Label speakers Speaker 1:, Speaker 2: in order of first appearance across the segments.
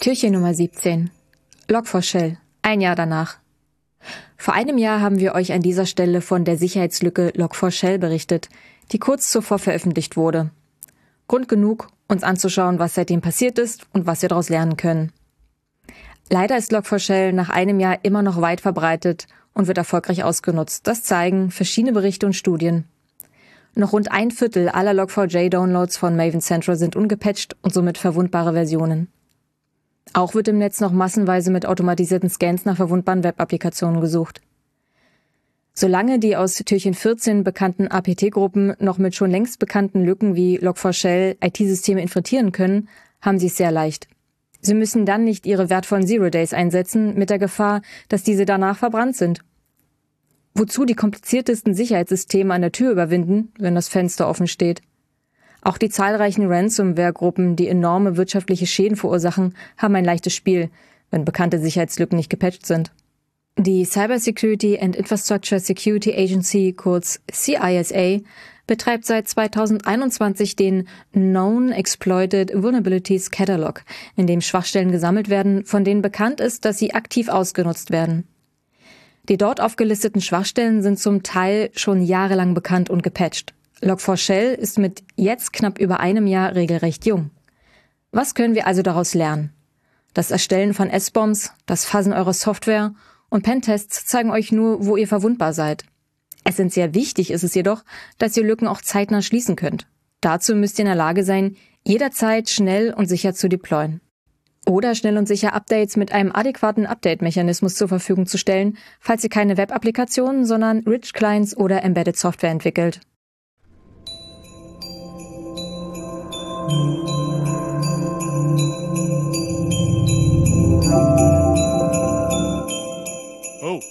Speaker 1: Türchen Nummer 17. Log4Shell. Ein Jahr danach. Vor einem Jahr haben wir euch an dieser Stelle von der Sicherheitslücke Log4Shell berichtet, die kurz zuvor veröffentlicht wurde. Grund genug, uns anzuschauen, was seitdem passiert ist und was wir daraus lernen können. Leider ist Log4Shell nach einem Jahr immer noch weit verbreitet und wird erfolgreich ausgenutzt. Das zeigen verschiedene Berichte und Studien. Noch rund ein Viertel aller Log4j-Downloads von Maven Central sind ungepatcht und somit verwundbare Versionen. Auch wird im Netz noch massenweise mit automatisierten Scans nach verwundbaren Web-Applikationen gesucht. Solange die aus Türchen 14 bekannten APT-Gruppen noch mit schon längst bekannten Lücken wie Log4Shell IT-Systeme infiltrieren können, haben sie es sehr leicht. Sie müssen dann nicht ihre wertvollen Zero Days einsetzen, mit der Gefahr, dass diese danach verbrannt sind. Wozu die kompliziertesten Sicherheitssysteme an der Tür überwinden, wenn das Fenster offen steht? Auch die zahlreichen Ransomware-Gruppen, die enorme wirtschaftliche Schäden verursachen, haben ein leichtes Spiel, wenn bekannte Sicherheitslücken nicht gepatcht sind. Die Cybersecurity and Infrastructure Security Agency, kurz CISA, betreibt seit 2021 den Known Exploited Vulnerabilities Catalog, in dem Schwachstellen gesammelt werden, von denen bekannt ist, dass sie aktiv ausgenutzt werden. Die dort aufgelisteten Schwachstellen sind zum Teil schon jahrelang bekannt und gepatcht. Log4Shell ist mit jetzt knapp über einem Jahr regelrecht jung. Was können wir also daraus lernen? Das Erstellen von S-Bombs, das Fassen eurer Software und Pentests zeigen euch nur, wo ihr verwundbar seid. Essentiell wichtig ist es jedoch, dass ihr Lücken auch zeitnah schließen könnt. Dazu müsst ihr in der Lage sein, jederzeit schnell und sicher zu deployen. Oder schnell und sicher Updates mit einem adäquaten Update-Mechanismus zur Verfügung zu stellen, falls ihr keine Web-Applikationen, sondern Rich Clients oder Embedded Software entwickelt.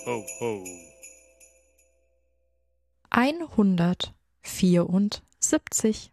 Speaker 2: Ho, ho, ho.
Speaker 3: Einhundertvierundsiebzig.